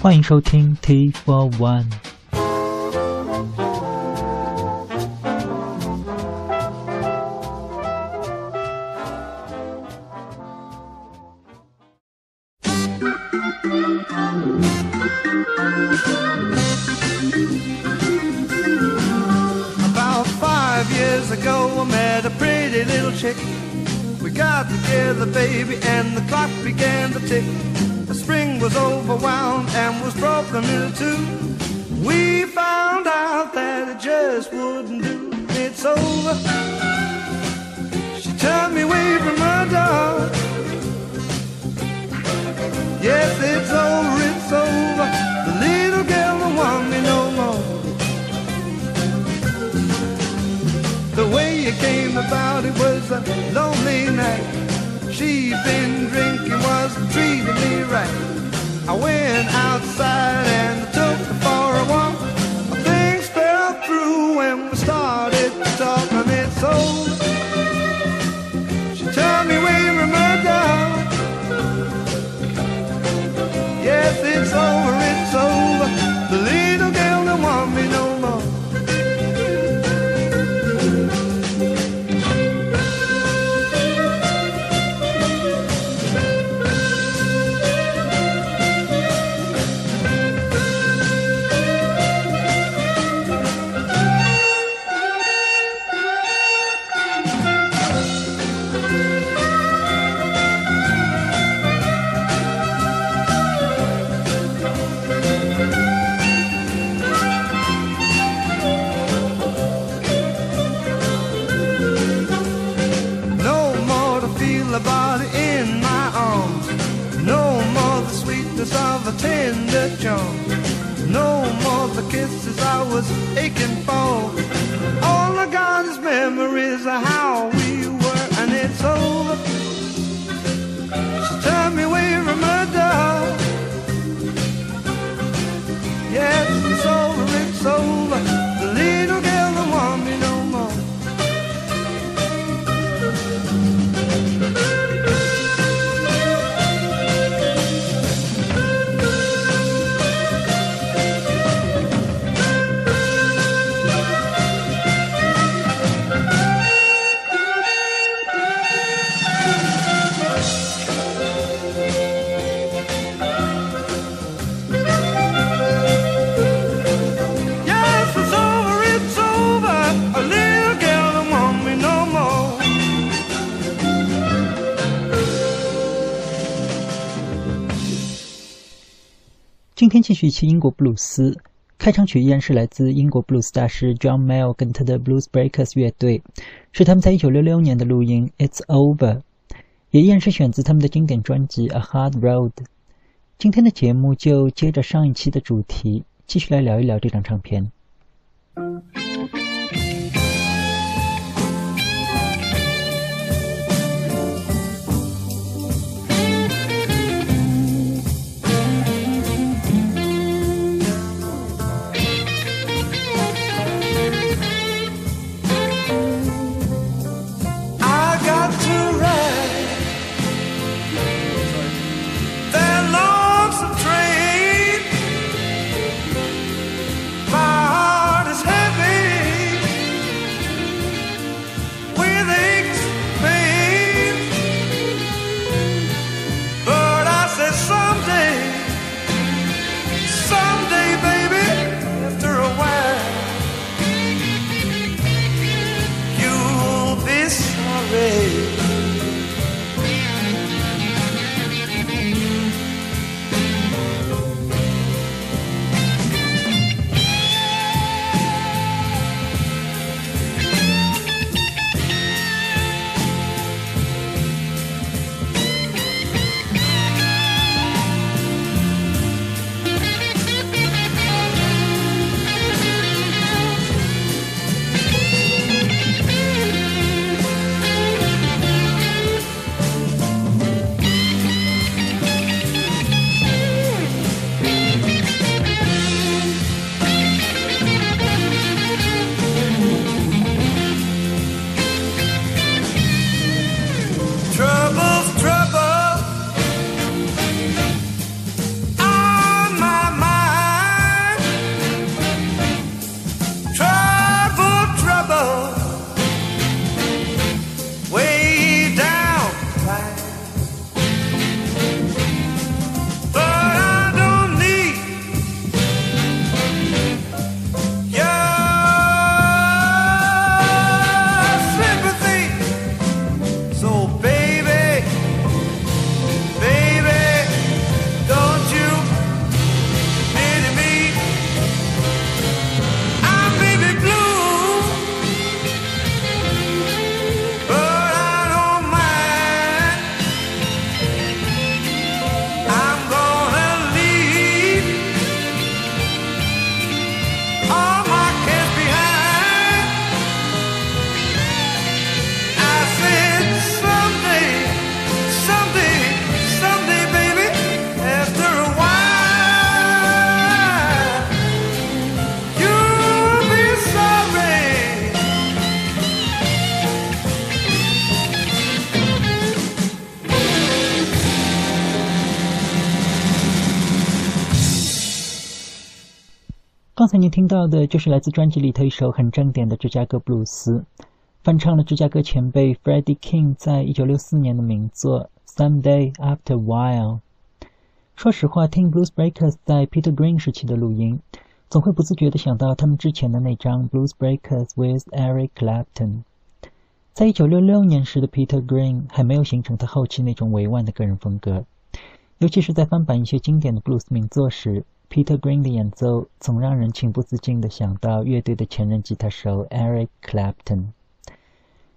欢迎收听 T for One。 It came about, it was a lonely night. She'd been drinking, wasn't treating me right. I went outside and took her for a walk. Things fell through when we started to talk, and it's over. She turned me from her door. Yes, it's over. No more the kisses I was aching for. All got is memories of how 今天继续一期英国布鲁斯，开场曲依然是来自英国布鲁斯大师 John Mayall 跟他的 Blues Breakers 乐队，是他们在一九六六年的录音《It's Over》，也依然是选自他们的经典专辑《A Hard Road》。今天的节目就接着上一期的主题，继续来聊一聊这张唱片。才您听到的就是来自专辑里头一首很正点的芝加哥布鲁斯，翻唱了芝加哥前辈 Freddie King 在一九六四年的名作《Someday After a While》。说实话，听 Blues Breakers 在 Peter Green 时期的录音，总会不自觉地想到他们之前的那张 Blues Breakers with Eric Clapton。在一九六六年时的 Peter Green 还没有形成他后期那种委婉的个人风格，尤其是在翻版一些经典的布鲁斯名作时。Peter Green 的演奏总让人情不自禁地想到乐队的前任吉他手 Eric Clapton。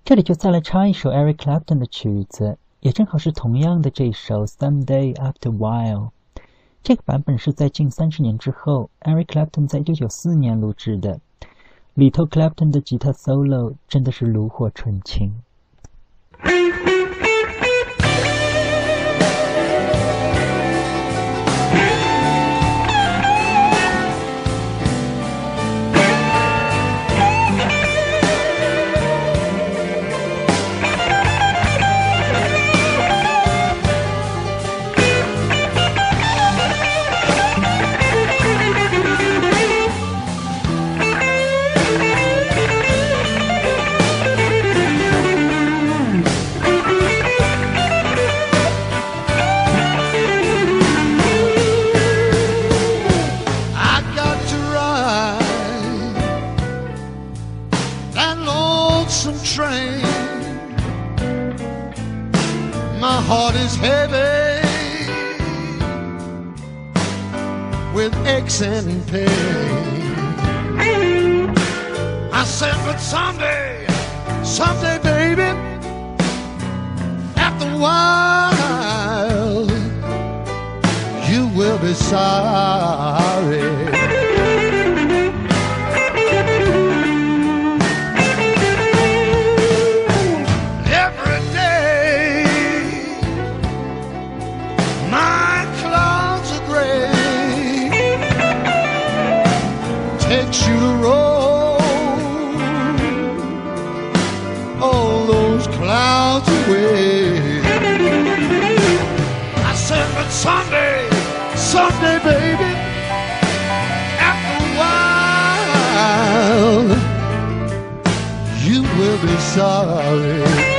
这里就再来插一首 Eric Clapton 的曲子，也正好是同样的这首《Someday After While》。这个版本是在近三十年之后，Eric Clapton 在一九九四年录制的。里头 Clapton 的吉他 solo 真的是炉火纯青。with aches and pain. I said, but someday, someday, baby, after a while, you will be sorry. be sorry.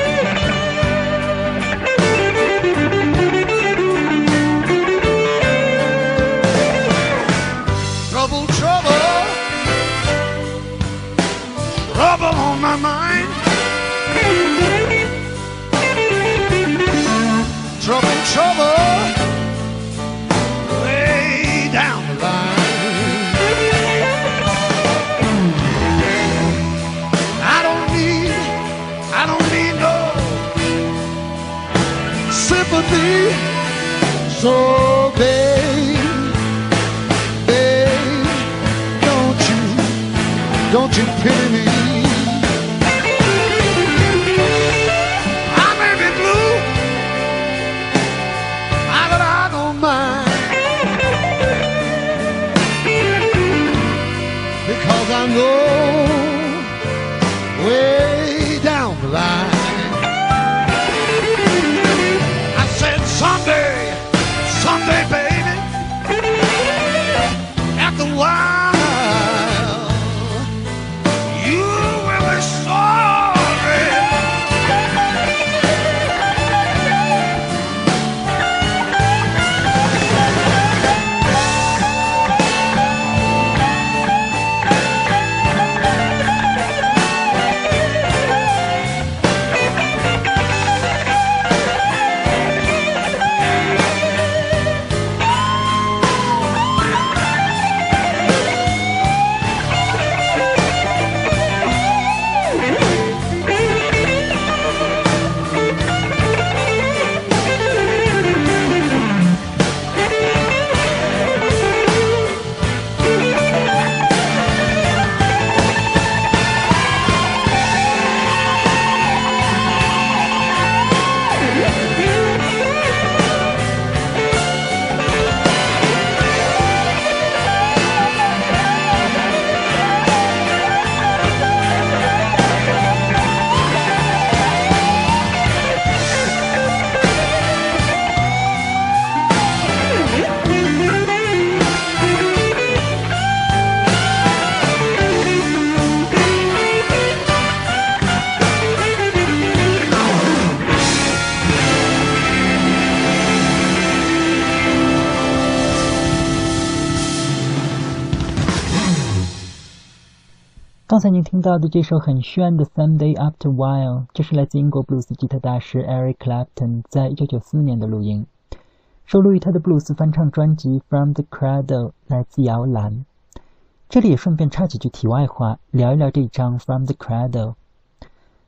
听到的这首很炫的《Someday After While》，这是来自英国布鲁斯吉他大师 Eric Clapton 在一九九四年的录音，收录于他的布鲁斯翻唱专辑《From the Cradle》，来自摇篮。这里也顺便插几句题外话，聊一聊这张《From the Cradle》。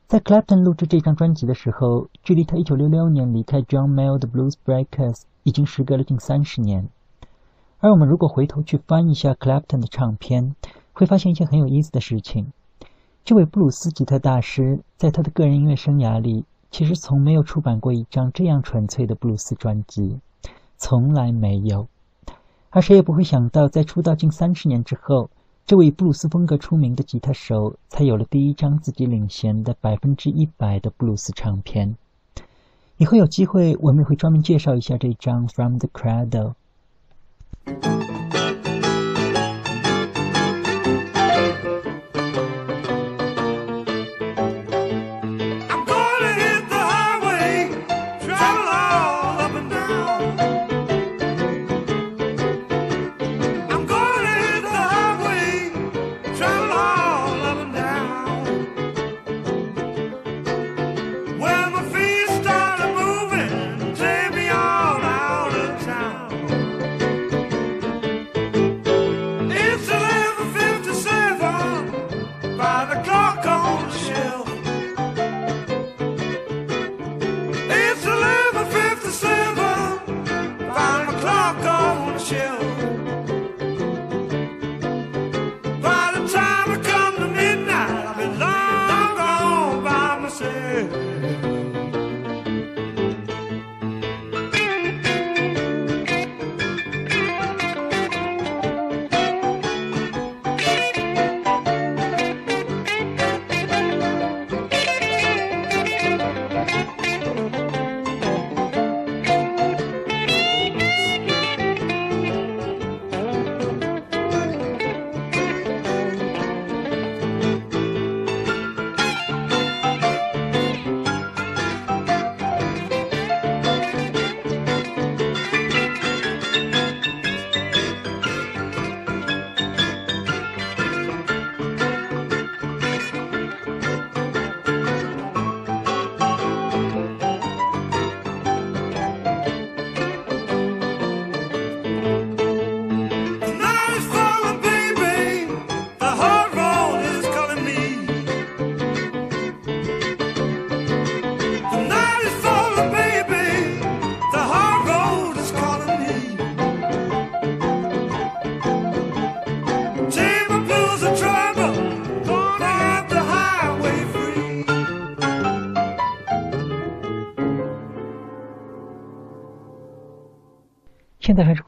在 Clapton 录制这张专辑的时候，距离他一九六六年离开 John Mayall 的 Blues Breakers 已经时隔了近三十年。而我们如果回头去翻一下 Clapton 的唱片，会发现一件很有意思的事情：这位布鲁斯吉他大师在他的个人音乐生涯里，其实从没有出版过一张这样纯粹的布鲁斯专辑，从来没有。而谁也不会想到，在出道近三十年之后，这位布鲁斯风格出名的吉他手，才有了第一张自己领衔的百分之一百的布鲁斯唱片。以后有机会，我们也会专门介绍一下这张《From the Cradle》。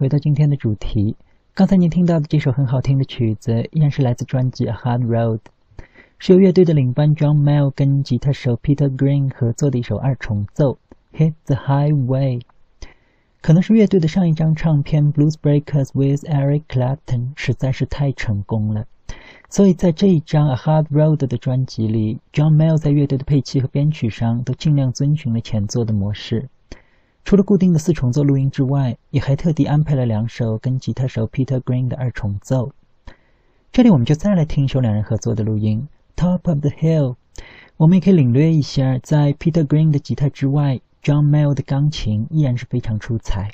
回到今天的主题。刚才您听到的这首很好听的曲子，依然是来自专辑《A Hard Road》，是由乐队的领班 John Mayall 跟吉他手 Peter Green 合作的一首二重奏《Hit the Highway》。可能是乐队的上一张唱片《Blues Breakers with Eric Clapton》实在是太成功了，所以在这一张《A Hard Road》的专辑里，John Mayall 在乐队的配器和编曲上都尽量遵循了前作的模式。除了固定的四重奏录音之外，也还特地安排了两首跟吉他手 Peter Green 的二重奏。这里我们就再来听一首两人合作的录音《Top of the Hill》。我们也可以领略一下，在 Peter Green 的吉他之外，John Mayall 的钢琴依然是非常出彩。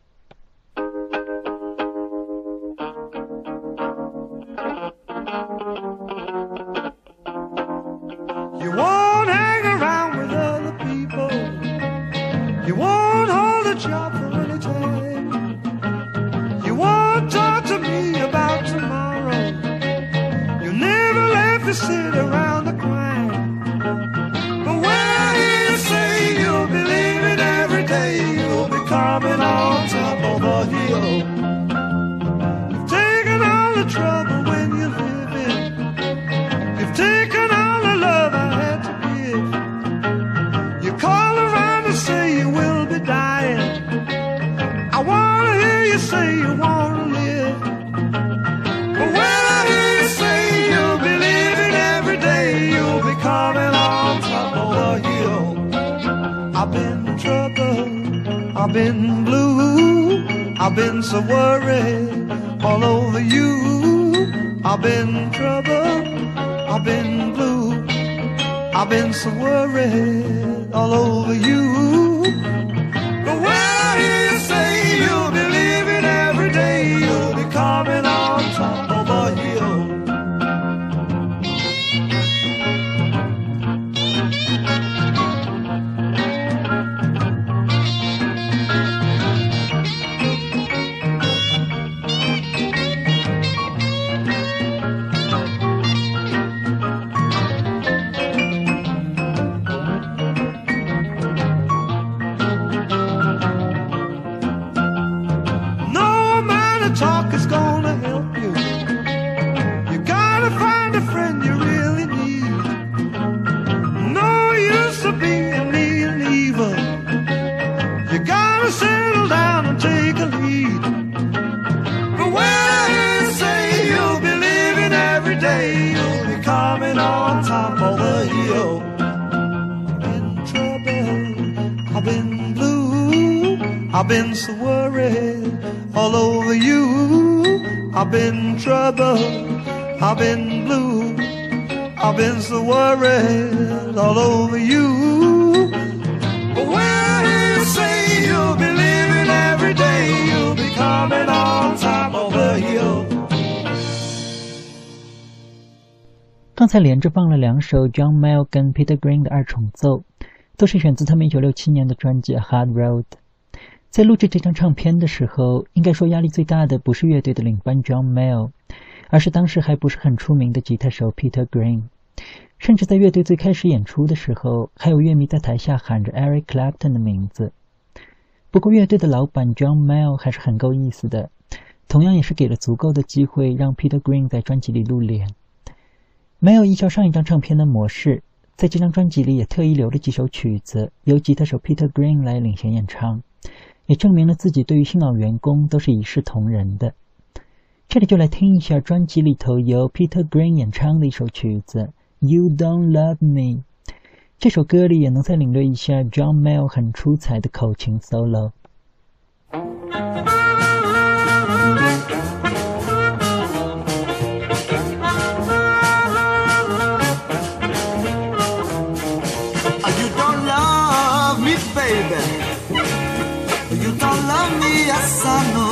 Been blue, I've been so worried all over you. I've been trouble, I've been blue. I've been so worried all over you. 刚才连着放了两首 John Mayall 跟 Peter Green 的二重奏，都是选自他们1967年的专辑《Hard Road》。在录制这张唱片的时候，应该说压力最大的不是乐队的领班 John Mayall，而是当时还不是很出名的吉他手 Peter Green。甚至在乐队最开始演出的时候，还有乐迷在台下喊着 Eric Clapton 的名字。不过，乐队的老板 John Mayall 还是很够意思的，同样也是给了足够的机会让 Peter Green 在专辑里露脸。没有依照上一张唱片的模式，在这张专辑里也特意留了几首曲子，由吉他手 Peter Green 来领衔演唱，也证明了自己对于新老员工都是一视同仁的。这里就来听一下专辑里头由 Peter Green 演唱的一首曲子《You Don't Love Me》。这首歌里也能再领略一下 John Mayall 很出彩的口琴 solo。Baby. You don't love me, yes I know.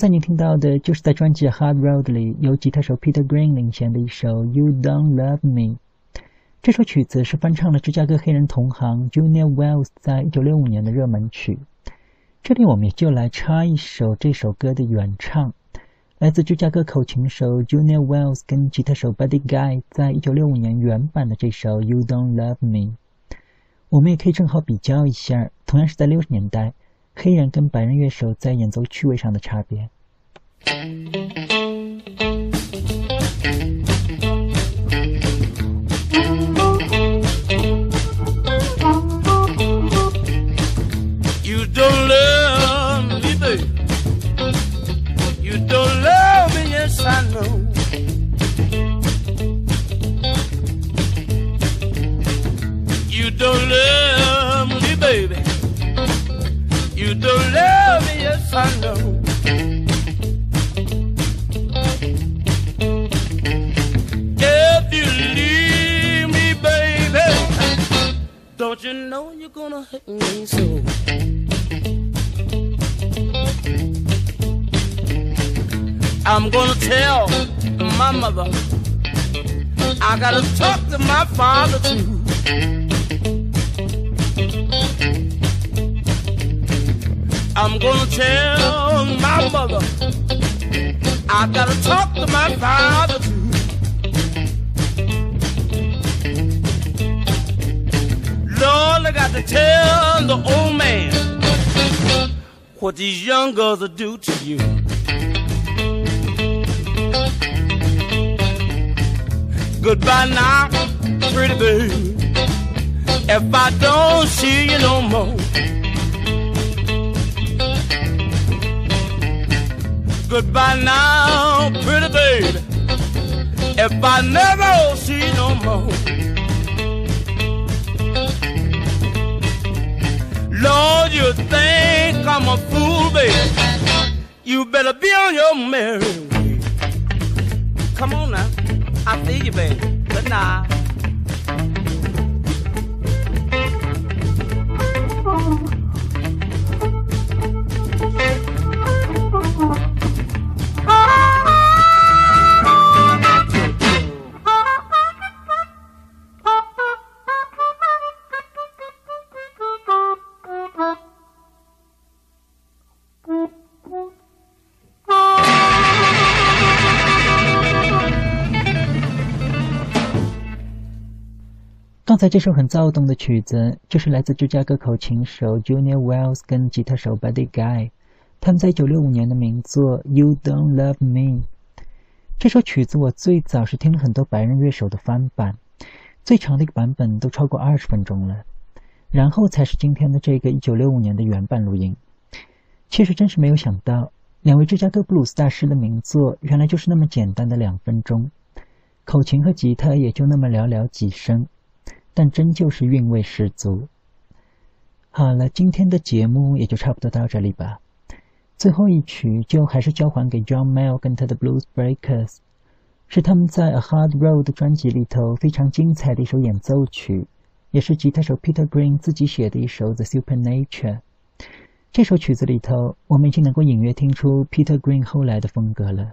才您听到的就是在专辑《Hard Road》里由吉他手 Peter Green 领衔的一首《You Don't Love Me》。这首曲子是翻唱了芝加哥黑人同行 Junior Wells 在一九六五年的热门曲。这里我们也就来插一首这首歌的原唱，来自芝加哥口琴手 Junior Wells 跟吉他手 Buddy Guy 在一九六五年原版的这首《You Don't Love Me》。我们也可以正好比较一下，同样是在六十年代。黑人跟白人乐手在演奏趣味上的差别。I'm gonna tell my mother. I gotta talk to my father too. I'm gonna tell my mother. I gotta talk to my father to tell the old man what these young girls will do to you. Goodbye now, pretty baby. If I don't see you no more. Goodbye now, pretty baby. If I never see you no more. Lord, you think I'm a fool, baby. You better be on your merry way. Come on now. I feel you, baby. Good night. Thank 才这首很躁动的曲子，就是来自芝加哥口琴手 Junior Wells 跟吉他手 Buddy Guy，他们在1965年的名作《You Don't Love Me》。这首曲子我最早是听了很多白人乐手的翻版，最长的一个版本都超过二十分钟了，然后才是今天的这个1965年的原版录音。其实真是没有想到，两位芝加哥布鲁斯大师的名作原来就是那么简单的两分钟，口琴和吉他也就那么寥寥几声。但真就是韵味十足。好了，今天的节目也就差不多到这里吧。最后一曲就还是交还给 John Mayall 跟他的 Blues Breakers，是他们在 A Hard Road 专辑里头非常精彩的一首演奏曲，也是吉他手 Peter Green 自己写的一首 The Supernature。这首曲子里头，我们已经能够隐约听出 Peter Green 后来的风格了。